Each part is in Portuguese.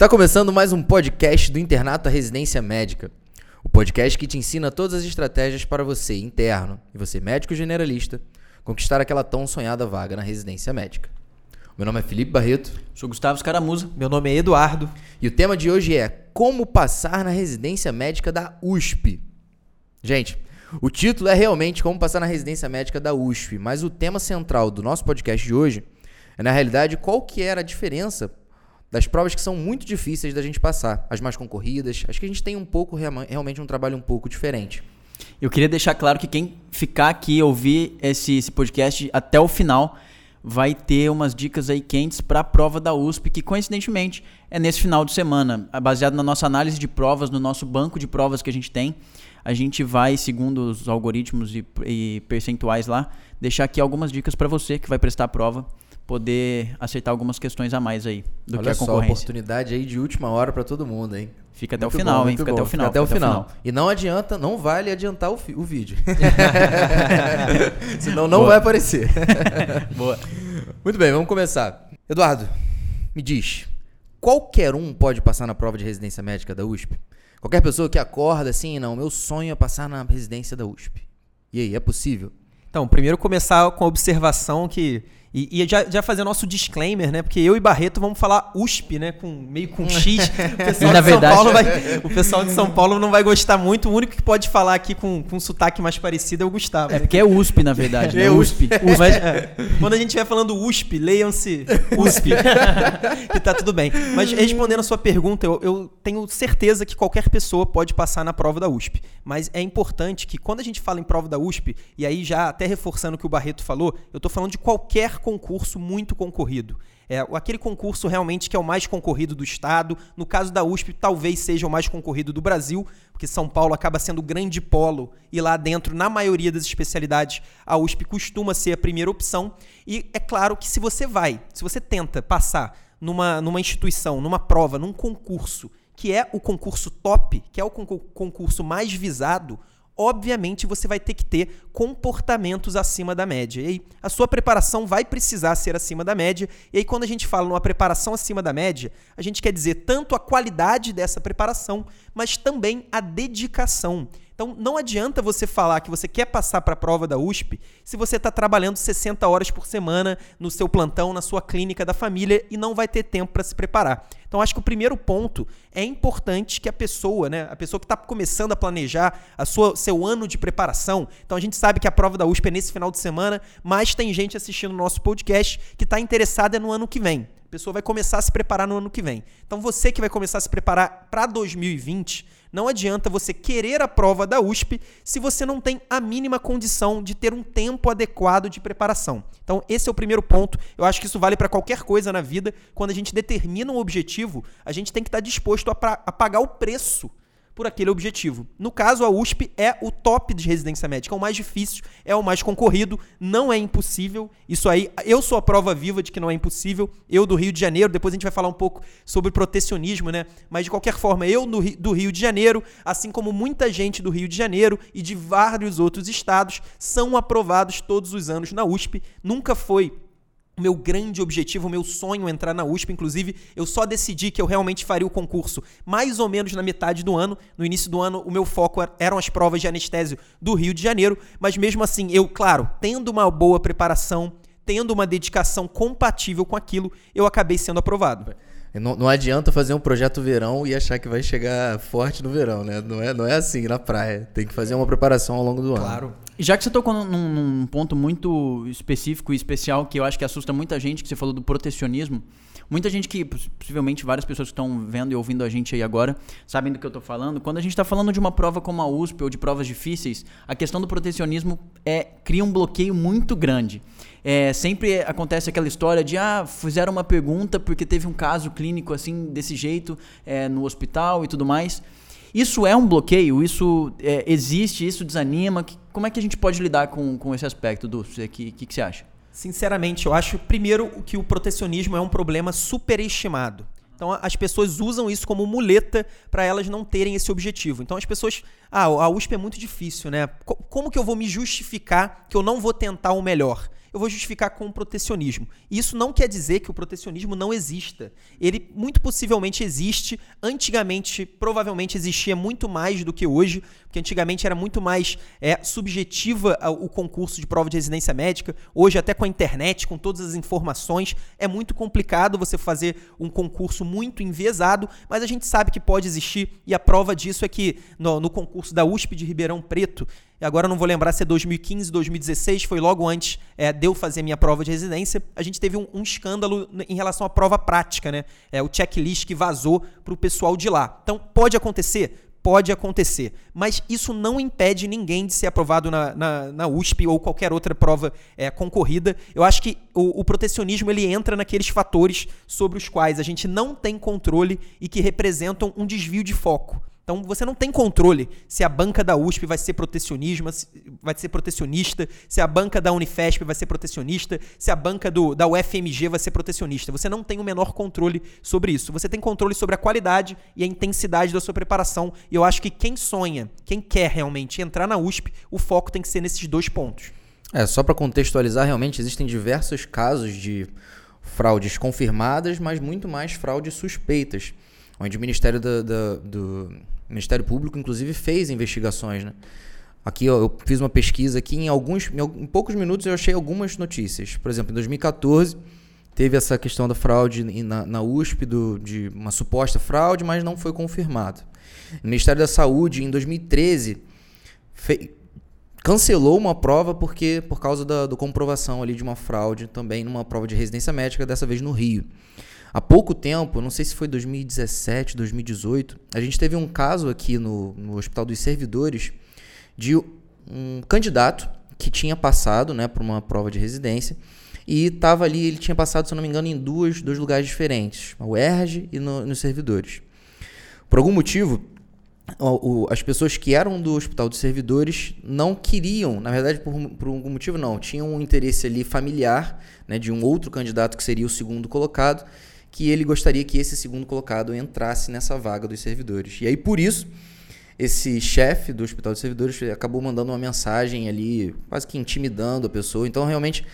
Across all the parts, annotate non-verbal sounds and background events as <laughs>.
Está começando mais um podcast do Internato à Residência Médica. O podcast que te ensina todas as estratégias para você, interno, e você, médico generalista, conquistar aquela tão sonhada vaga na residência médica. Meu nome é Felipe Barreto. Sou Gustavo Escaramuza. Meu nome é Eduardo. E o tema de hoje é Como passar na residência médica da USP. Gente, o título é realmente Como passar na residência médica da USP, mas o tema central do nosso podcast de hoje é, na realidade, qual que era a diferença das provas que são muito difíceis da gente passar, as mais concorridas. Acho que a gente tem um pouco, realmente, um trabalho um pouco diferente. Eu queria deixar claro que quem ficar aqui ouvir esse, esse podcast até o final vai ter umas dicas aí quentes para a prova da USP, que coincidentemente é nesse final de semana. Baseado na nossa análise de provas, no nosso banco de provas que a gente tem, a gente vai, segundo os algoritmos e, e percentuais lá, deixar aqui algumas dicas para você que vai prestar a prova poder aceitar algumas questões a mais aí do Olha que a só, concorrência. oportunidade aí de última hora para todo mundo, hein? Fica até muito o final, bom, hein? Fica até o final. Fica até, o, final. final. E não adianta, não vale adiantar o, o vídeo. <laughs> Senão não Boa. vai aparecer. <laughs> Boa. Muito bem, vamos começar. Eduardo, me diz, qualquer um pode passar na prova de residência médica da USP? Qualquer pessoa que acorda assim, não, meu sonho é passar na residência da USP. E aí, é possível? Então, primeiro começar com a observação que e, e, já, já fazer nosso disclaimer, né? Porque eu e Barreto vamos falar USP, né? Com, meio com X. <laughs> O pessoal, de verdade, São Paulo vai, o pessoal de São Paulo não vai gostar muito. O único que pode falar aqui com, com um sotaque mais parecido é o Gustavo. É porque é USP, na verdade. Né? É USP. USP. Mas, é, quando a gente estiver falando USP, leiam-se USP. que <laughs> tá tudo bem. Mas respondendo a sua pergunta, eu, eu tenho certeza que qualquer pessoa pode passar na prova da USP. Mas é importante que quando a gente fala em prova da USP, e aí já até reforçando o que o Barreto falou, eu estou falando de qualquer concurso muito concorrido. É, aquele concurso realmente que é o mais concorrido do estado. No caso da USP, talvez seja o mais concorrido do Brasil, porque São Paulo acaba sendo o grande polo e lá dentro, na maioria das especialidades, a USP costuma ser a primeira opção. E é claro que se você vai, se você tenta passar numa, numa instituição, numa prova, num concurso, que é o concurso top, que é o concurso mais visado, obviamente você vai ter que ter comportamentos acima da média. E aí, a sua preparação vai precisar ser acima da média. E aí, quando a gente fala numa preparação acima da média, a gente quer dizer tanto a qualidade dessa preparação, mas também a dedicação. Então não adianta você falar que você quer passar para a prova da USP se você está trabalhando 60 horas por semana no seu plantão, na sua clínica da família e não vai ter tempo para se preparar. Então acho que o primeiro ponto é importante que a pessoa, né, a pessoa que está começando a planejar a sua, seu ano de preparação. Então a gente sabe que a prova da USP é nesse final de semana, mas tem gente assistindo o nosso podcast que está interessada no ano que vem. Pessoa vai começar a se preparar no ano que vem. Então você que vai começar a se preparar para 2020 não adianta você querer a prova da USP se você não tem a mínima condição de ter um tempo adequado de preparação. Então, esse é o primeiro ponto. Eu acho que isso vale para qualquer coisa na vida. Quando a gente determina um objetivo, a gente tem que estar disposto a, a pagar o preço por aquele objetivo. No caso, a USP é o top de residência médica, é o mais difícil, é o mais concorrido, não é impossível. Isso aí, eu sou a prova viva de que não é impossível. Eu do Rio de Janeiro, depois a gente vai falar um pouco sobre protecionismo, né? Mas de qualquer forma, eu do Rio de Janeiro, assim como muita gente do Rio de Janeiro e de vários outros estados, são aprovados todos os anos na USP. Nunca foi o meu grande objetivo, o meu sonho é entrar na USP. Inclusive, eu só decidi que eu realmente faria o concurso mais ou menos na metade do ano. No início do ano, o meu foco eram as provas de anestésio do Rio de Janeiro. Mas mesmo assim, eu, claro, tendo uma boa preparação, tendo uma dedicação compatível com aquilo, eu acabei sendo aprovado. Não, não, adianta fazer um projeto verão e achar que vai chegar forte no verão, né? Não é, não é assim na praia. Tem que fazer uma preparação ao longo do claro. ano. Claro. Já que você tocou num, num, ponto muito específico e especial que eu acho que assusta muita gente, que você falou do protecionismo, muita gente que, possivelmente várias pessoas que estão vendo e ouvindo a gente aí agora, sabem do que eu estou falando. Quando a gente está falando de uma prova como a USP ou de provas difíceis, a questão do protecionismo é cria um bloqueio muito grande. É, sempre acontece aquela história de ah, fizeram uma pergunta porque teve um caso clínico assim desse jeito é, no hospital e tudo mais. Isso é um bloqueio? Isso é, existe? Isso desanima? Como é que a gente pode lidar com, com esse aspecto, Du? O que, que, que você acha? Sinceramente, eu acho, primeiro, que o protecionismo é um problema superestimado. Então as pessoas usam isso como muleta para elas não terem esse objetivo. Então as pessoas, ah, a USP é muito difícil, né? Como que eu vou me justificar que eu não vou tentar o melhor? Eu vou justificar com protecionismo. Isso não quer dizer que o protecionismo não exista. Ele muito possivelmente existe. Antigamente, provavelmente existia muito mais do que hoje, porque antigamente era muito mais é, subjetiva o concurso de prova de residência médica. Hoje, até com a internet, com todas as informações, é muito complicado você fazer um concurso muito enviesado, mas a gente sabe que pode existir, e a prova disso é que no, no concurso da USP de Ribeirão Preto, e agora não vou lembrar se é 2015, 2016, foi logo antes é, de eu fazer minha prova de residência. A gente teve um, um escândalo em relação à prova prática, né? É, o checklist que vazou para o pessoal de lá. Então, pode acontecer? Pode acontecer. Mas isso não impede ninguém de ser aprovado na, na, na USP ou qualquer outra prova é, concorrida. Eu acho que o, o protecionismo ele entra naqueles fatores sobre os quais a gente não tem controle e que representam um desvio de foco. Então você não tem controle se a banca da USP vai ser protecionismo, vai ser protecionista, se a banca da Unifesp vai ser protecionista, se a banca do, da UFMG vai ser protecionista. Você não tem o menor controle sobre isso. Você tem controle sobre a qualidade e a intensidade da sua preparação. E eu acho que quem sonha, quem quer realmente entrar na USP, o foco tem que ser nesses dois pontos. É, só para contextualizar, realmente existem diversos casos de fraudes confirmadas, mas muito mais fraudes suspeitas, onde o Ministério do, do, do o Ministério Público, inclusive, fez investigações, né? Aqui ó, eu fiz uma pesquisa aqui em alguns, em, poucos minutos eu achei algumas notícias. Por exemplo, em 2014 teve essa questão da fraude na, na USP, do, de uma suposta fraude, mas não foi confirmado. O Ministério da Saúde, em 2013, fe, cancelou uma prova porque por causa da do comprovação ali de uma fraude também numa prova de residência médica, dessa vez no Rio. Há pouco tempo, não sei se foi 2017, 2018, a gente teve um caso aqui no, no Hospital dos Servidores de um candidato que tinha passado né, por uma prova de residência e estava ali, ele tinha passado, se não me engano, em duas, dois lugares diferentes, o UERJ e no, nos servidores. Por algum motivo, o, o, as pessoas que eram do Hospital dos Servidores não queriam, na verdade, por, por algum motivo não, tinham um interesse ali familiar né, de um outro candidato que seria o segundo colocado que ele gostaria que esse segundo colocado entrasse nessa vaga dos servidores. E aí, por isso, esse chefe do Hospital de Servidores acabou mandando uma mensagem ali, quase que intimidando a pessoa. Então, realmente,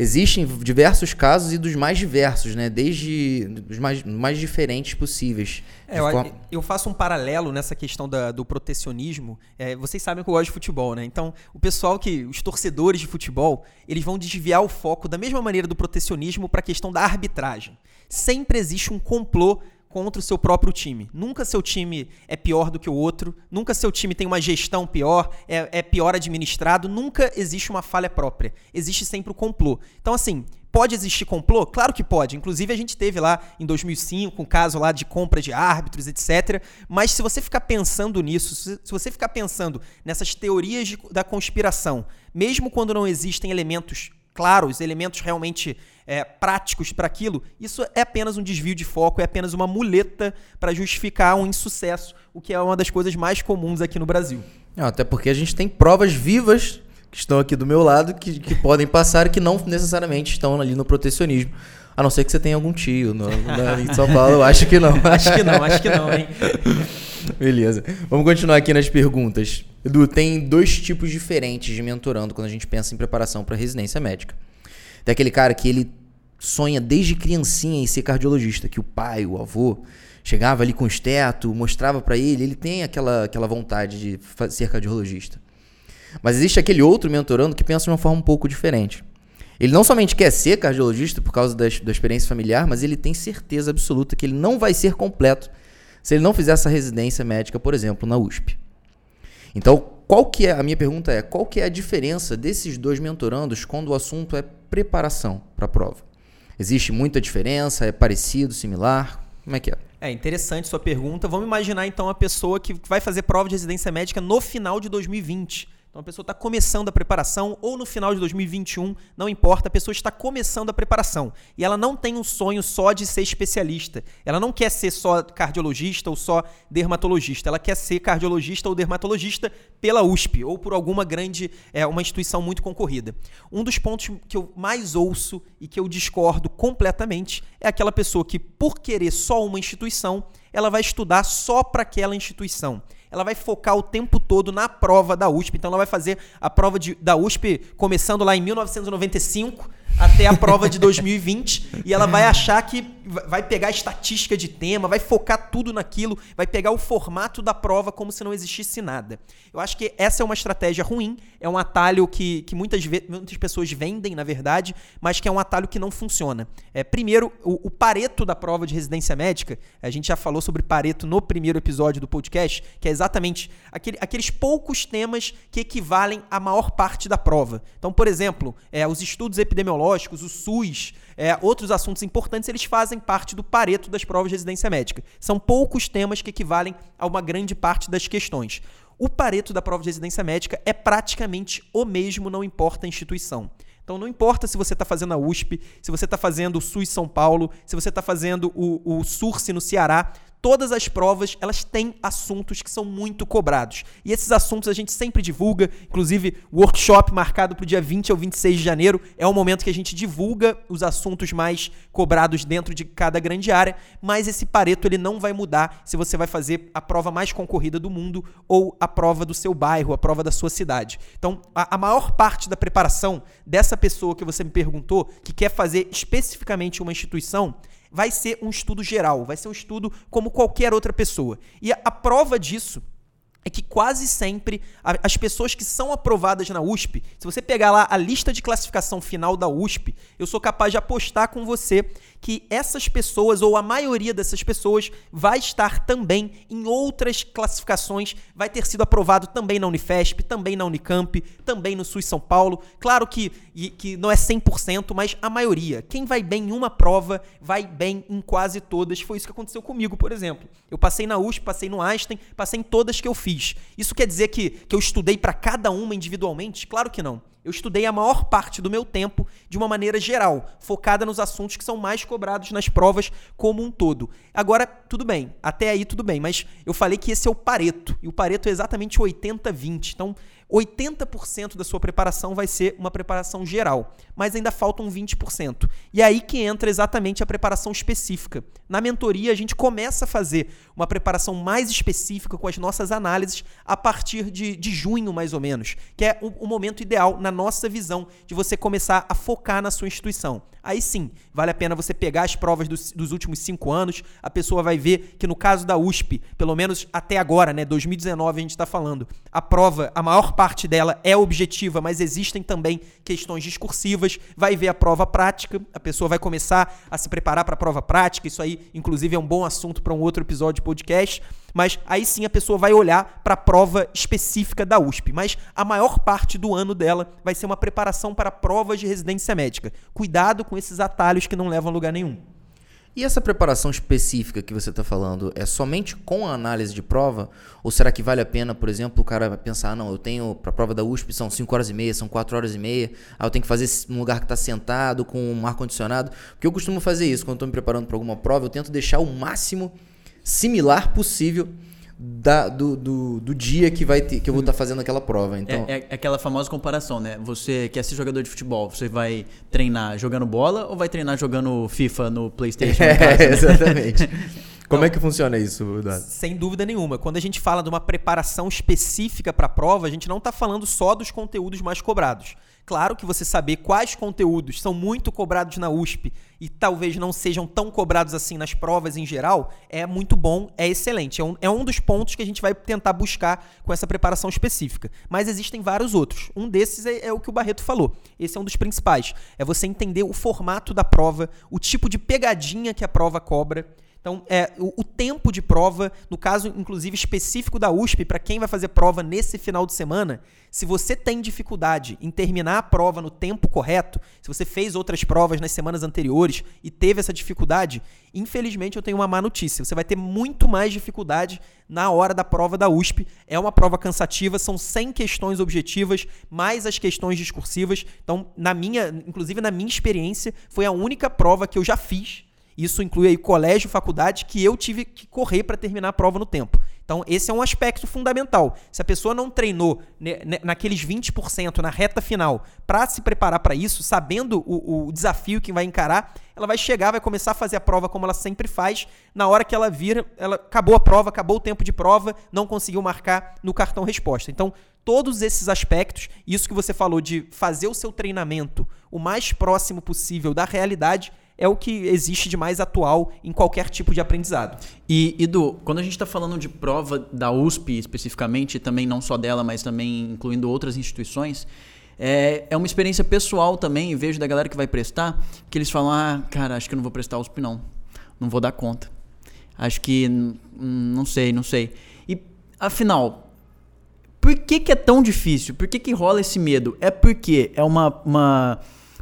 existem diversos casos e dos mais diversos, né? Desde os mais, mais diferentes possíveis. É, eu, eu, faço um paralelo nessa questão da, do protecionismo. É, vocês sabem que eu gosto de futebol, né? Então, o pessoal que. Os torcedores de futebol, eles vão desviar o foco da mesma maneira do protecionismo para a questão da arbitragem. Sempre existe um complô contra o seu próprio time. Nunca seu time é pior do que o outro, nunca seu time tem uma gestão pior, é, é pior administrado, nunca existe uma falha própria. Existe sempre o complô. Então, assim, Pode existir complô? Claro que pode. Inclusive, a gente teve lá em 2005 um caso lá de compra de árbitros, etc. Mas se você ficar pensando nisso, se você ficar pensando nessas teorias de, da conspiração, mesmo quando não existem elementos claros, elementos realmente é, práticos para aquilo, isso é apenas um desvio de foco, é apenas uma muleta para justificar um insucesso, o que é uma das coisas mais comuns aqui no Brasil. Até porque a gente tem provas vivas que estão aqui do meu lado que, que podem passar e que não necessariamente estão ali no protecionismo. A não ser que você tenha algum tio no, na, em São Paulo, eu acho que não. <laughs> acho que não, acho que não, hein? <laughs> <laughs> Beleza. Vamos continuar aqui nas perguntas. Edu, tem dois tipos diferentes de mentorando quando a gente pensa em preparação para residência médica. Tem aquele cara que ele sonha desde criancinha em ser cardiologista, que o pai, o avô, chegava ali com o esteto, mostrava para ele, ele tem aquela, aquela vontade de ser cardiologista. Mas existe aquele outro mentorando que pensa de uma forma um pouco diferente. Ele não somente quer ser cardiologista por causa da, da experiência familiar, mas ele tem certeza absoluta que ele não vai ser completo se ele não fizer essa residência médica, por exemplo, na USP. Então, qual que é a minha pergunta é, qual que é a diferença desses dois mentorandos quando o assunto é preparação para a prova? Existe muita diferença? É parecido, similar? Como é que é? É interessante sua pergunta. Vamos imaginar então a pessoa que vai fazer prova de residência médica no final de 2020. Então a pessoa está começando a preparação, ou no final de 2021, não importa, a pessoa está começando a preparação. E ela não tem um sonho só de ser especialista. Ela não quer ser só cardiologista ou só dermatologista. Ela quer ser cardiologista ou dermatologista pela USP ou por alguma grande, é, uma instituição muito concorrida. Um dos pontos que eu mais ouço e que eu discordo completamente é aquela pessoa que, por querer só uma instituição, ela vai estudar só para aquela instituição. Ela vai focar o tempo todo na prova da USP. Então ela vai fazer a prova de, da USP começando lá em 1995 até a prova de 2020 e ela vai achar que vai pegar a estatística de tema, vai focar tudo naquilo, vai pegar o formato da prova como se não existisse nada. Eu acho que essa é uma estratégia ruim, é um atalho que, que muitas, muitas pessoas vendem, na verdade, mas que é um atalho que não funciona. É, primeiro, o, o pareto da prova de residência médica, a gente já falou sobre pareto no primeiro episódio do podcast, que é exatamente aquele, aqueles poucos temas que equivalem à maior parte da prova. Então, por exemplo, é, os estudos epidemiológicos, o SUS, é, outros assuntos importantes, eles fazem parte do pareto das provas de residência médica. São poucos temas que equivalem a uma grande parte das questões. O pareto da prova de residência médica é praticamente o mesmo, não importa a instituição. Então não importa se você está fazendo a USP, se você está fazendo o SUS São Paulo, se você está fazendo o, o SURSE no Ceará, todas as provas elas têm assuntos que são muito cobrados. E esses assuntos a gente sempre divulga, inclusive o workshop marcado para o dia 20 ao 26 de janeiro é o momento que a gente divulga os assuntos mais cobrados dentro de cada grande área, mas esse pareto ele não vai mudar se você vai fazer a prova mais concorrida do mundo ou a prova do seu bairro, a prova da sua cidade. Então, a, a maior parte da preparação dessa pessoa que você me perguntou, que quer fazer especificamente uma instituição, vai ser um estudo geral, vai ser um estudo como qualquer outra pessoa. E a, prova disso é que quase sempre as pessoas que são aprovadas na USP, se você pegar lá a lista de classificação final da USP, eu sou capaz de apostar com você que essas pessoas, ou a maioria dessas pessoas, vai estar também em outras classificações, vai ter sido aprovado também na Unifesp, também na Unicamp, também no SUS São Paulo. Claro que, que não é 100%, mas a maioria. Quem vai bem em uma prova, vai bem em quase todas. Foi isso que aconteceu comigo, por exemplo. Eu passei na USP, passei no Einstein, passei em todas que eu fiz. Isso quer dizer que, que eu estudei para cada uma individualmente? Claro que não. Eu estudei a maior parte do meu tempo de uma maneira geral, focada nos assuntos que são mais cobrados nas provas como um todo. Agora, tudo bem, até aí tudo bem, mas eu falei que esse é o Pareto, e o Pareto é exatamente 80-20. Então, 80% da sua preparação vai ser uma preparação geral, mas ainda faltam 20%. E é aí que entra exatamente a preparação específica. Na mentoria, a gente começa a fazer uma preparação mais específica com as nossas análises a partir de, de junho, mais ou menos, que é o, o momento ideal, na nossa visão, de você começar a focar na sua instituição. Aí sim, vale a pena você pegar as provas dos, dos, últimos cinco anos. A pessoa vai ver que no caso da USP, pelo menos até agora, né, 2019 a gente está falando, a prova, a maior parte dela é objetiva, mas existem também questões discursivas. Vai ver a prova prática, a pessoa vai começar a se preparar para a prova prática. Isso aí, inclusive, é um bom assunto para um outro episódio de podcast mas aí sim a pessoa vai olhar para a prova específica da USP. Mas a maior parte do ano dela vai ser uma preparação para provas de residência médica. Cuidado com esses atalhos que não levam a lugar nenhum. E essa preparação específica que você está falando é somente com a análise de prova? Ou será que vale a pena, por exemplo, o cara pensar, não, eu tenho para a prova da USP são 5 horas e meia, são 4 horas e meia, aí eu tenho que fazer num lugar que está sentado, com um ar-condicionado? Porque eu costumo fazer isso, quando estou me preparando para alguma prova, eu tento deixar o máximo similar possível da, do, do, do, dia que, vai ter, que eu vou estar tá fazendo aquela prova. Então... É, é, aquela famosa comparação, né? Você quer ser jogador de futebol, você vai treinar jogando bola ou vai treinar jogando FIFA no PlayStation? É, casa, né? <laughs> Exatamente. <laughs> Como então, é que funciona isso, Eduardo? Sem dúvida nenhuma. Quando a gente fala de uma preparação específica para a prova, a gente não está falando só dos conteúdos mais cobrados. Claro que você saber quais conteúdos são muito cobrados na USP e talvez não sejam tão cobrados assim nas provas em geral, é muito bom, é excelente. É um, é um dos pontos que a gente vai tentar buscar com essa preparação específica. Mas existem vários outros. Um desses é, é o que o Barreto falou. Esse é um dos principais. É você entender o formato da prova, o tipo de pegadinha que a prova cobra. Então, é, o, o, tempo de prova, no caso, inclusive, específico da USP, para quem vai fazer prova nesse final de semana, se você tem dificuldade em terminar a prova no tempo correto, se você fez outras provas nas semanas anteriores e teve essa dificuldade, infelizmente eu tenho uma má notícia. Você vai ter muito mais dificuldade na hora da prova da USP. É uma prova cansativa, são 100 questões objetivas, mais as questões discursivas. Então, na minha, inclusive na minha experiência, foi a única prova que eu já fiz isso inclui aí colégio, faculdade, que eu tive que correr para terminar a prova no tempo. Então, esse é um aspecto fundamental. Se a pessoa não treinou naqueles 20% na reta final para se preparar para isso, sabendo o, o, desafio que vai encarar, ela vai chegar, vai começar a fazer a prova como ela sempre faz. Na hora que ela vira, ela acabou a prova, acabou o tempo de prova, não conseguiu marcar no cartão resposta. Então, todos esses aspectos, isso que você falou de fazer o seu treinamento o mais próximo possível da realidade, é o que existe de mais atual em qualquer tipo de aprendizado. E, Edu, quando a gente está falando de prova da USP especificamente, também não só dela, mas também incluindo outras instituições, é, é uma experiência pessoal também, vejo da galera que vai prestar, que eles falam, ah, cara, acho que eu não vou prestar USP não, não vou dar conta. Acho que, não sei, não sei. E, afinal, por que, que é tão difícil? Por que, que rola esse medo? É porque é uma, uma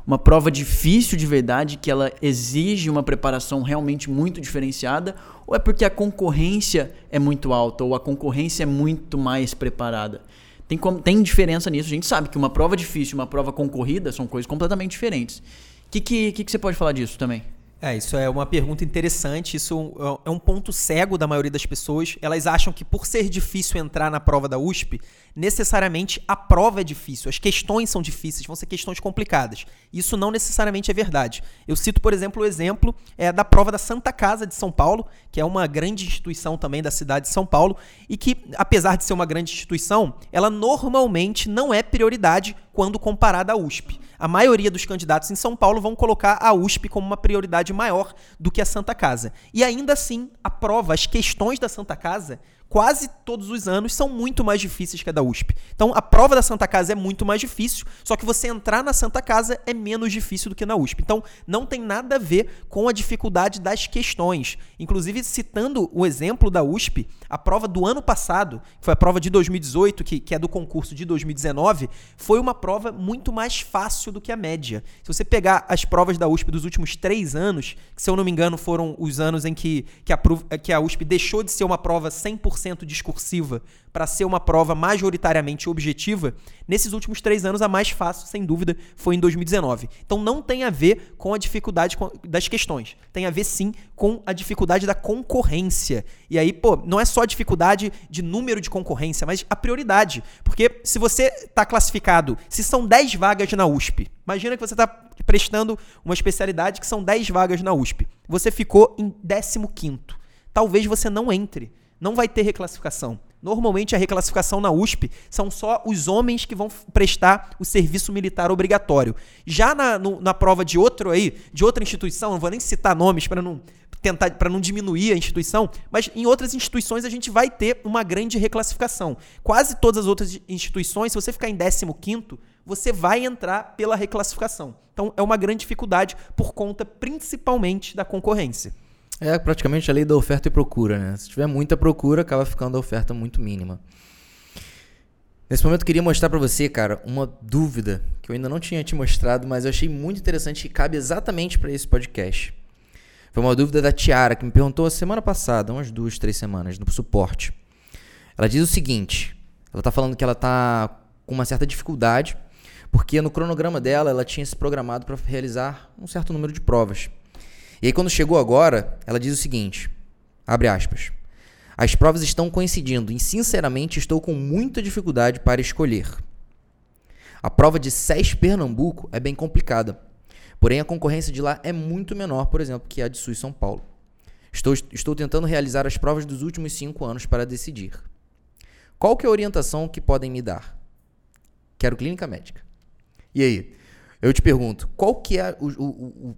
uma prova difícil de verdade, que ela exige uma preparação realmente muito diferenciada, ou é porque a concorrência é muito alta, ou a concorrência é muito mais preparada? Tem, tem diferença nisso. A gente sabe que uma prova difícil e uma prova concorrida são coisas completamente diferentes. O que, que, que, que você pode falar disso também? É, isso é uma pergunta interessante. Isso é um ponto cego da maioria das pessoas. Elas acham que por ser difícil entrar na prova da USP, necessariamente a prova é difícil, as questões são difíceis, vão ser questões complicadas. Isso não necessariamente é verdade. Eu cito, por exemplo, o exemplo é, da prova da Santa Casa de São Paulo, que é uma grande instituição também da cidade de São Paulo, e que, apesar de ser uma grande instituição, ela normalmente não é prioridade quando comparada à USP. A maioria dos candidatos em São Paulo vão colocar a USP como uma prioridade maior do que a Santa Casa. E ainda assim, a prova, as questões da Santa Casa quase todos os anos são muito mais difíceis que a da USP. Então a prova da Santa Casa é muito mais difícil, só que você entrar na Santa Casa é menos difícil do que na USP. Então não tem nada a ver com a dificuldade das questões. Inclusive, citando o exemplo da USP, a prova do ano passado, que foi a prova de 2018, que, que é do concurso de 2019, foi uma prova muito mais fácil do que a média. Se você pegar as provas da USP dos últimos três anos, que se eu não me engano foram os anos em que, que, a, que a USP deixou de ser uma prova 100% 100% discursiva para ser uma prova majoritariamente objetiva, nesses últimos três anos a mais fácil, sem dúvida, foi em 2019. Então não tem a ver com a dificuldade das questões, tem a ver sim com a dificuldade da concorrência. E aí, pô, não é só a dificuldade de número de concorrência, mas a prioridade. Porque se você está classificado, se são 10 vagas na USP, imagina que você está prestando uma especialidade que são 10 vagas na USP. Você ficou em 15 Talvez você não entre não vai ter reclassificação. Normalmente a reclassificação na USP são só os homens que vão prestar o serviço militar obrigatório. Já na, no, na prova de outro aí, de outra instituição, não vou nem citar nomes para não tentar para não diminuir a instituição, mas em outras instituições a gente vai ter uma grande reclassificação. Quase todas as outras instituições, se você ficar em 15º, você vai entrar pela reclassificação. Então é uma grande dificuldade por conta principalmente da concorrência. É praticamente a lei da oferta e procura, né? Se tiver muita procura, acaba ficando a oferta muito mínima. Nesse momento eu queria mostrar para você, cara, uma dúvida que eu ainda não tinha te mostrado, mas eu achei muito interessante e cabe exatamente para esse podcast. Foi uma dúvida da Tiara que me perguntou a semana passada, umas duas, três semanas, no suporte. Ela diz o seguinte: ela tá falando que ela tá com uma certa dificuldade, porque no cronograma dela ela tinha se programado para realizar um certo número de provas. E aí quando chegou agora, ela diz o seguinte: abre aspas. As provas estão coincidindo e sinceramente estou com muita dificuldade para escolher. A prova de SES Pernambuco é bem complicada. Porém, a concorrência de lá é muito menor, por exemplo, que a de SUS São Paulo. Estou, estou tentando realizar as provas dos últimos cinco anos para decidir. Qual que é a orientação que podem me dar? Quero clínica médica. E aí? Eu te pergunto, qual que é o, o, o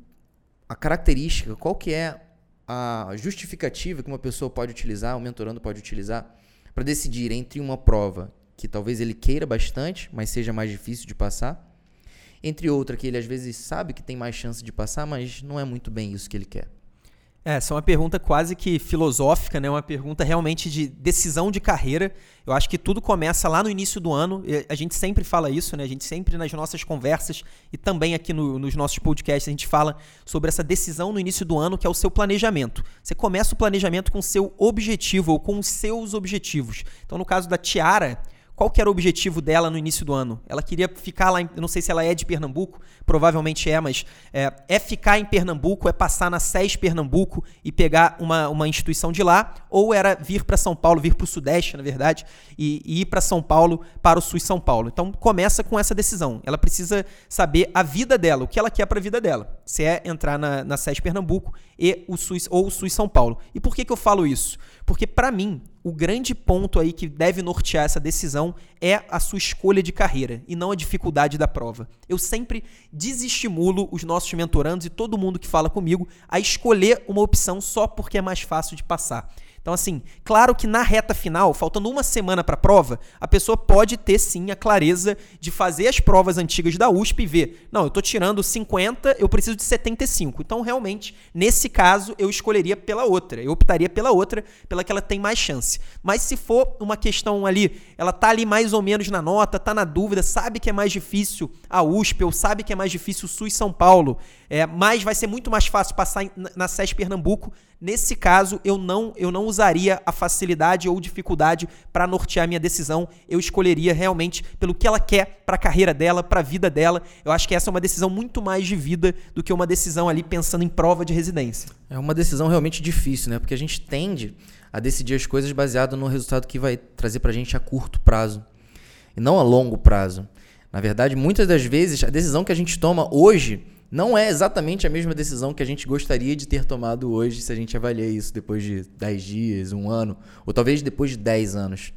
a característica, qual que é a justificativa que uma pessoa pode utilizar, um mentorando pode utilizar, para decidir entre uma prova que talvez ele queira bastante, mas seja mais difícil de passar, entre outra que ele às vezes sabe que tem mais chance de passar, mas não é muito bem isso que ele quer. É, essa é uma pergunta quase que filosófica, né? Uma pergunta realmente de decisão de carreira. Eu acho que tudo começa lá no início do ano. A gente sempre fala isso, né? A gente sempre nas nossas conversas e também aqui no, nos nossos podcasts a gente fala sobre essa decisão no início do ano, que é o seu planejamento. Você começa o planejamento com o seu objetivo ou com os seus objetivos. Então, no caso da Tiara, qual que era o objetivo dela no início do ano? Ela queria ficar lá, em, não sei se ela é de Pernambuco, provavelmente é, mas é, é ficar em Pernambuco, é passar na SES Pernambuco e pegar uma, uma instituição de lá, ou era vir para São Paulo, vir para o Sudeste, na verdade, e, e ir para São Paulo, para o SUS São Paulo. Então começa com essa decisão. Ela precisa saber a vida dela, o que ela quer para a vida dela. Se é entrar na, na SES Pernambuco e o SUS, ou o SUS São Paulo. E por que, que eu falo isso? Porque para mim, o grande ponto aí que deve nortear essa decisão é a sua escolha de carreira e não a dificuldade da prova. Eu sempre desestimulo os nossos mentorandos e todo mundo que fala comigo a escolher uma opção só porque é mais fácil de passar. Então, assim, claro que na reta final, faltando uma semana para a prova, a pessoa pode ter sim a clareza de fazer as provas antigas da USP e ver, não, eu estou tirando 50, eu preciso de 75. Então, realmente, nesse caso, eu escolheria pela outra, eu optaria pela outra, pela que ela tem mais chance. Mas se for uma questão ali, ela tá ali mais ou menos na nota, tá na dúvida, sabe que é mais difícil a USP, ou sabe que é mais difícil o SUS São Paulo, é, mas vai ser muito mais fácil passar na SES Pernambuco, Nesse caso, eu não, eu não usaria a facilidade ou dificuldade para nortear minha decisão. Eu escolheria realmente pelo que ela quer para a carreira dela, para a vida dela. Eu acho que essa é uma decisão muito mais de vida do que uma decisão ali pensando em prova de residência. É uma decisão realmente difícil, né? Porque a gente tende a decidir as coisas baseado no resultado que vai trazer para a gente a curto prazo e não a longo prazo. Na verdade, muitas das vezes a decisão que a gente toma hoje não é exatamente a mesma decisão que a gente gostaria de ter tomado hoje se a gente avalia isso depois de 10 dias, um ano, ou talvez depois de 10 anos.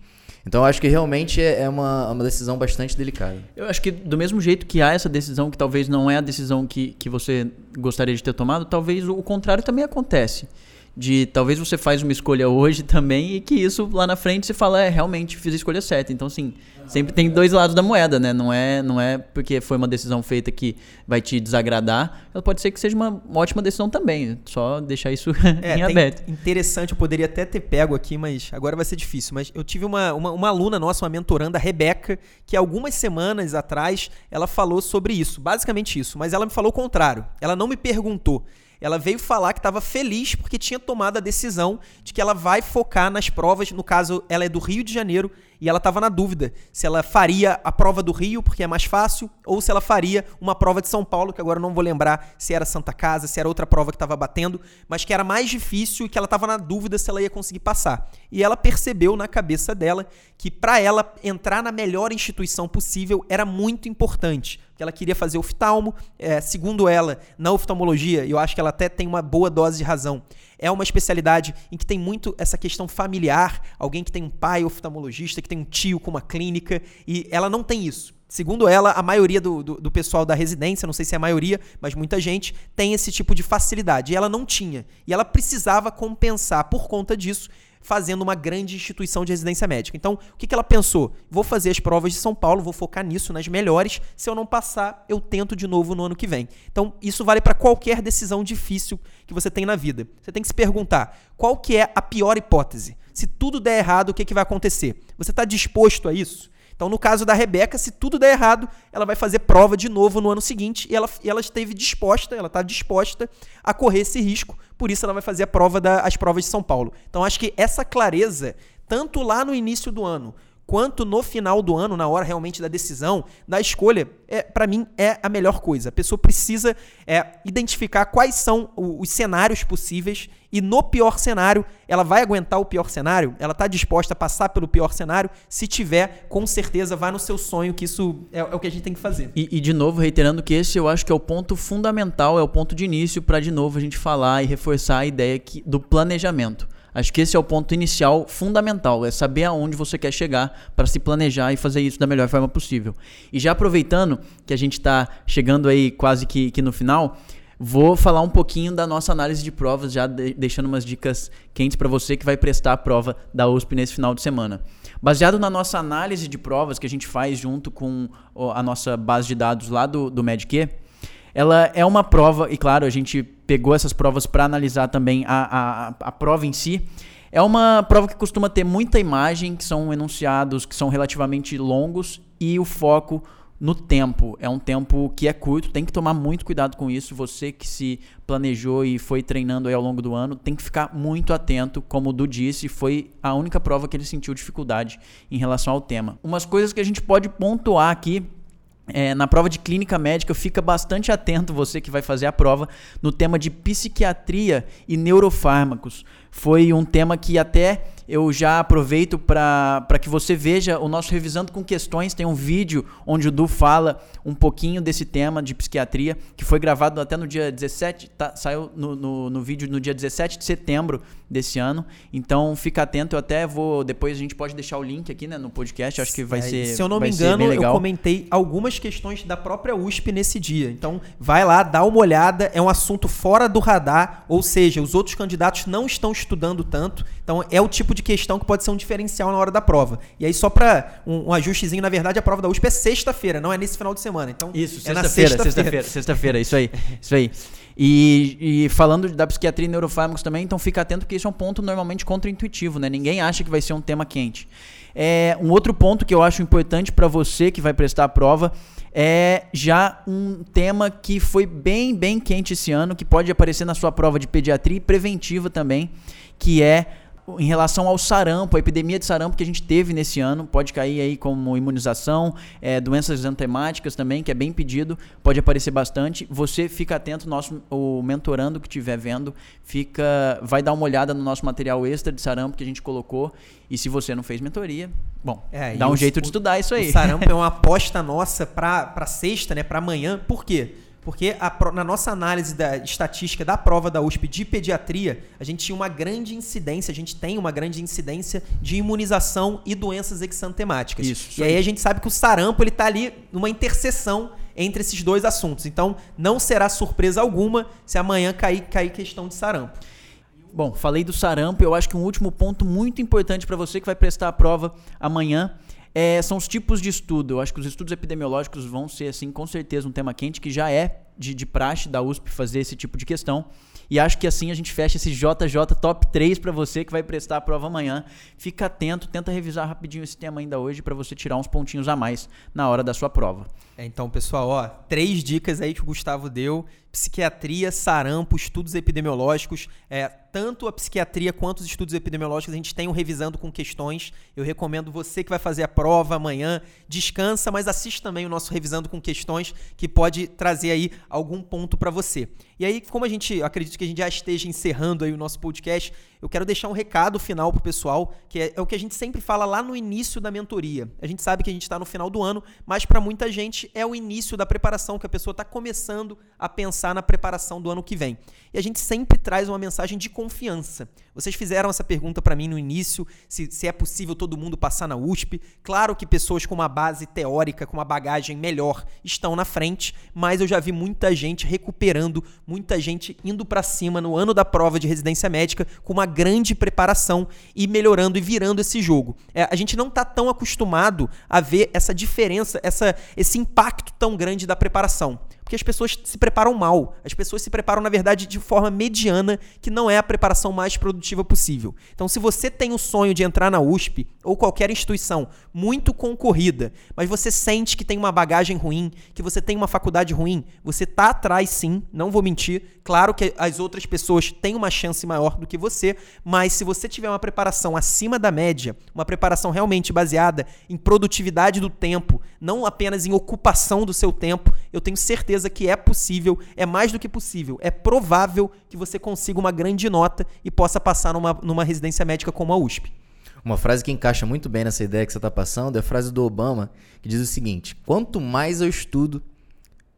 Então acho que realmente é, é uma, uma decisão bastante delicada. Eu acho que do mesmo jeito que há essa decisão que talvez não é a decisão que, que você gostaria de ter tomado, talvez o contrário também acontece de talvez você faz uma escolha hoje <laughs> também e que isso lá na frente você fala, é, realmente fiz a escolha certa. Então, assim, sempre tem dois lados da moeda, né? Não é, não é porque foi uma decisão feita que vai te desagradar, ela pode ser que seja uma ótima decisão também. Só deixar isso <laughs> é, em aberto. Interessante, eu poderia até ter pego aqui, mas agora vai ser difícil. Mas eu tive uma, uma, uma aluna nossa, uma mentoranda, a Rebeca, que algumas semanas atrás ela falou sobre isso, basicamente isso, mas ela me falou o contrário. Ela não me perguntou ela veio falar que estava feliz porque tinha tomado a decisão de que ela vai focar nas provas. No caso, ela é do Rio de Janeiro e ela estava na dúvida se ela faria a prova do Rio, porque é mais fácil, ou se ela faria uma prova de São Paulo, que agora não vou lembrar se era Santa Casa, se era outra prova que estava batendo, mas que era mais difícil e que ela estava na dúvida se ela ia conseguir passar. E ela percebeu na cabeça dela que para ela entrar na melhor instituição possível era muito importante que ela queria fazer oftalmo. É, segundo ela, na oftalmologia, eu acho que ela até tem uma boa dose de razão, é uma especialidade em que tem muito essa questão familiar, alguém que tem um pai oftalmologista, que tem um tio com uma clínica, e ela não tem isso. Segundo ela, a maioria do, do, do, pessoal da residência, não sei se é a maioria, mas muita gente, tem esse tipo de facilidade. E ela não tinha. E ela precisava compensar por conta disso fazendo uma grande instituição de residência médica. Então, o que, que ela pensou? Vou fazer as provas de São Paulo, vou focar nisso, nas melhores. Se eu não passar, eu tento de novo no ano que vem. Então, isso vale para qualquer decisão difícil que você tem na vida. Você tem que se perguntar qual que é a pior hipótese. Se tudo der errado, o que, que vai acontecer? Você está disposto a isso? Então, no caso da Rebeca, se tudo der errado, ela vai fazer prova de novo no ano seguinte e ela, e ela esteve disposta, ela está disposta a correr esse risco, por isso ela vai fazer a prova da, as provas de São Paulo. Então, acho que essa clareza, tanto lá no início do ano, quanto no final do ano, na hora realmente da decisão, da escolha, é, para mim é a melhor coisa. A pessoa precisa é, identificar quais são os cenários possíveis e no pior cenário, ela vai aguentar o pior cenário? Ela está disposta a passar pelo pior cenário? Se tiver, com certeza vai no seu sonho, que isso é, é o que a gente tem que fazer. E, e, de novo, reiterando que esse eu acho que é o ponto fundamental, é o ponto de início para de novo a gente falar e reforçar a ideia que, do planejamento. Acho que esse é o ponto inicial fundamental, é saber aonde você quer chegar para se planejar e fazer isso da melhor forma possível. E já aproveitando que a gente está chegando aí quase que, que no final, vou falar um pouquinho da nossa análise de provas, já de, deixando umas dicas quentes para você que vai prestar a prova da USP nesse final de semana. Baseado na nossa análise de provas que a gente faz junto com a nossa base de dados lá do, do MedQ, ela é uma prova, e claro, a gente pegou essas provas para analisar também a, a, a prova em si. É uma prova que costuma ter muita imagem, que são enunciados que são relativamente longos e o foco no tempo. É um tempo que é curto, tem que tomar muito cuidado com isso. Você que se planejou e foi treinando aí ao longo do ano, tem que ficar muito atento, como o Du disse, foi a única prova que ele sentiu dificuldade em relação ao tema. Umas coisas que a gente pode pontuar aqui é, na prova de clínica médica, fica bastante atento você que vai fazer a prova no tema de psiquiatria e neurofármacos. Foi um tema que até eu já aproveito para que você veja o nosso Revisando com Questões. Tem um vídeo onde o Du fala um pouquinho desse tema de psiquiatria, que foi gravado até no dia 17, tá, saiu no, no, no, vídeo no dia 17 de setembro desse ano. Então fica atento, eu até vou. Depois a gente pode deixar o link aqui né, no podcast. Acho que vai é, ser. Se eu não me engano, eu comentei algumas questões da própria USP nesse dia. Então vai lá, dá uma olhada. É um assunto fora do radar, ou seja, os outros candidatos não estão estudando tanto. Então é o tipo de questão que pode ser um diferencial na hora da prova. E aí, só para um, um, ajustezinho, na verdade, a prova da USP é sexta-feira, não é nesse final de semana. Então, isso, é sexta-feira, sexta-feira, sexta-feira, isso aí. Isso aí. E, e, falando da psiquiatria e neurofármacos também, então fica atento que isso é um ponto normalmente contraintuitivo, né? Ninguém acha que vai ser um tema quente. É, um outro ponto que eu acho importante para você que vai prestar a prova é já um tema que foi bem, bem quente esse ano, que pode aparecer na sua prova de pediatria e preventiva também, que é em relação ao sarampo, a epidemia de sarampo que a gente teve nesse ano, pode cair aí como imunização, é, doenças antemáticas também, que é bem pedido, pode aparecer bastante. Você fica atento, nosso, o mentorando que estiver vendo, fica, vai dar uma olhada no nosso material extra de sarampo que a gente colocou. E se você não fez mentoria, bom, é, dá um jeito de estudar isso aí. O sarampo é uma <laughs> aposta nossa para sexta, né, para amanhã. Por quê? Porque a, na nossa análise da estatística da prova da USP de pediatria, a gente tinha uma grande incidência, a gente tem uma grande incidência de imunização e doenças exantemáticas. Isso. E aí a gente sabe que o sarampo ele está ali numa interseção entre esses dois assuntos. Então, não será surpresa alguma se amanhã cair, cair questão de sarampo. Bom, falei do sarampo, eu acho que um último ponto muito importante para você que vai prestar a prova amanhã é, são os tipos de estudo. Eu acho que os estudos epidemiológicos vão ser, assim, com certeza, um tema quente que já é de, de praxe da USP fazer esse tipo de questão. E acho que assim a gente fecha esse JJ Top 3 para você que vai prestar a prova amanhã. Fica atento, tenta revisar rapidinho esse tema ainda hoje para você tirar uns pontinhos a mais na hora da sua prova. É, então, pessoal, ó, três dicas aí que o Gustavo deu: psiquiatria, sarampo, estudos epidemiológicos. É, tanto a psiquiatria quanto os estudos epidemiológicos a gente tem um revisando com questões. Eu recomendo você que vai fazer a prova amanhã, descansa, mas assiste também o nosso revisando com questões que pode trazer aí algum ponto para você. E aí, como a gente acredito que a gente já esteja encerrando aí o nosso podcast, eu quero deixar um recado final pro pessoal, que é, é o que a gente sempre fala lá no início da mentoria. A gente sabe que a gente está no final do ano, mas para muita gente é o início da preparação, que a pessoa está começando a pensar na preparação do ano que vem. E a gente sempre traz uma mensagem de confiança. Vocês fizeram essa pergunta para mim no início, se, se, é possível todo mundo passar na USP. Claro que pessoas com uma base teórica, com uma bagagem melhor, estão na frente, mas eu já vi muita gente recuperando, muita gente indo para cima no ano da prova de residência médica com uma grande preparação e melhorando e virando esse jogo. É, a gente não está tão acostumado a ver essa diferença, essa, esse impacto tão grande da preparação. Porque as pessoas se preparam mal. As pessoas se preparam, na verdade, de forma mediana, que não é a preparação mais produtiva possível. Então, se você tem o sonho de entrar na USP ou qualquer instituição muito concorrida, mas você sente que tem uma bagagem ruim, que você tem uma faculdade ruim, você tá atrás sim, não vou mentir. Claro que as outras pessoas têm uma chance maior do que você, mas se você tiver uma preparação acima da média, uma preparação realmente baseada em produtividade do tempo, não apenas em ocupação do seu tempo, eu tenho certeza que é possível, é mais do que possível, é provável que você consiga uma grande nota e possa passar numa, numa residência médica como a USP. Uma frase que encaixa muito bem nessa ideia que você está passando é a frase do Obama, que diz o seguinte: quanto mais eu estudo,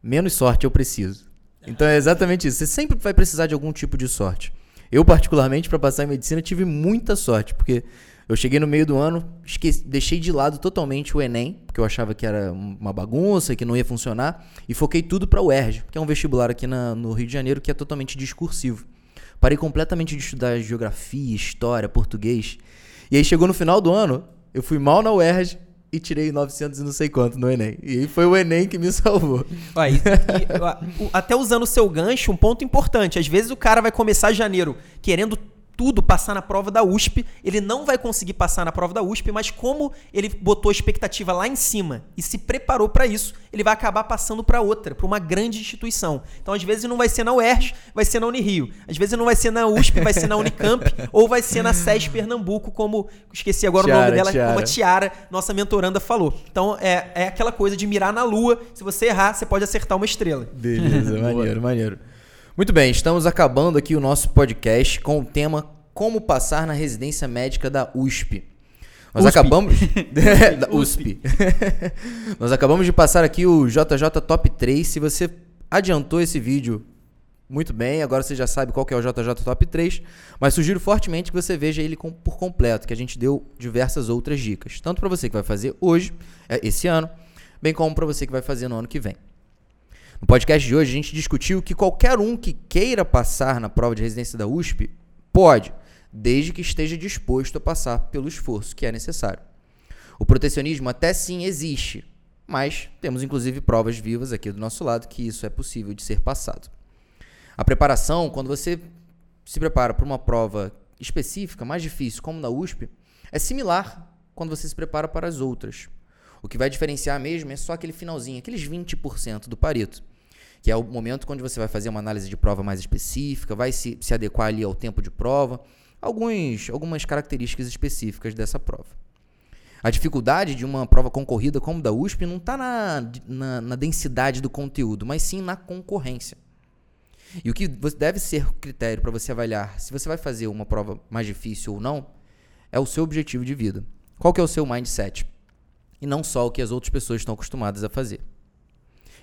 menos sorte eu preciso. Então é exatamente isso. Você sempre vai precisar de algum tipo de sorte. Eu, particularmente, para passar em medicina, tive muita sorte, porque eu cheguei no meio do ano, esqueci, deixei de lado totalmente o Enem, porque eu achava que era uma bagunça, que não ia funcionar, e foquei tudo para o ERJ, que é um vestibular aqui na, no Rio de Janeiro que é totalmente discursivo. Parei completamente de estudar geografia, história, português. E aí chegou no final do ano, eu fui mal na UERJ e tirei 900 e não sei quanto no Enem. E foi o Enem que me <laughs> salvou. e, e, até usando o seu gancho, um ponto importante. Às vezes o cara vai começar janeiro querendo tudo passar na prova da USP. Ele não vai conseguir passar na prova da USP, mas como ele botou a expectativa lá em cima e se preparou para isso, ele vai acabar passando para outra, para uma grande instituição. Então, às vezes não vai ser na UERJ, vai ser na Unirio. Às vezes não vai ser na USP, vai ser na Unicamp <laughs> ou vai ser na SES Pernambuco, como esqueci agora Tiara, o nome dela, Tiara. como a Tiara, nossa mentoranda falou. Então, é, é aquela coisa de mirar na lua. Se você errar, você pode acertar uma estrela. Beleza, <laughs> maneiro, maneiro. Muito bem, estamos acabando aqui o nosso podcast com o tema Como passar na residência médica da USP. Nós USP. acabamos. <laughs> <laughs> da USP. <laughs> Nós acabamos de passar aqui o JJ Top 3. Se você adiantou esse vídeo, muito bem, agora você já sabe qual que é o JJ Top 3, mas sugiro fortemente que você veja ele com- por completo, que a gente deu diversas outras dicas, tanto para você que vai fazer hoje, é, esse ano, bem como para você que vai fazer no ano que vem. No podcast de hoje, a gente discutiu que qualquer um que queira passar na prova de residência da USP pode, desde que esteja disposto a passar pelo esforço que é necessário. O protecionismo até sim existe, mas temos inclusive provas vivas aqui do nosso lado que isso é possível de ser passado. A preparação, quando você se prepara para uma prova específica, mais difícil, como na USP, é similar quando você se prepara para as outras. O que vai diferenciar mesmo é só aquele finalzinho, aqueles 20% do Pareto, que é o momento quando você vai fazer uma análise de prova mais específica, vai se, se adequar ali ao tempo de prova, alguns, algumas características específicas dessa prova. A dificuldade de uma prova concorrida como da USP não está na, na, na densidade do conteúdo, mas sim na concorrência. E o que deve ser critério para você avaliar se você vai fazer uma prova mais difícil ou não é o seu objetivo de vida. Qual que é o seu mindset? E não só o que as outras pessoas estão acostumadas a fazer.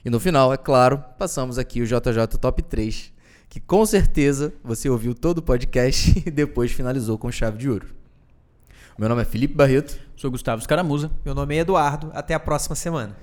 E no final, é claro, passamos aqui o JJ Top 3, que com certeza você ouviu todo o podcast <laughs> e depois finalizou com chave de ouro. Meu nome é Felipe Barreto. Sou Gustavo Escaramuza. Meu nome é Eduardo. Até a próxima semana.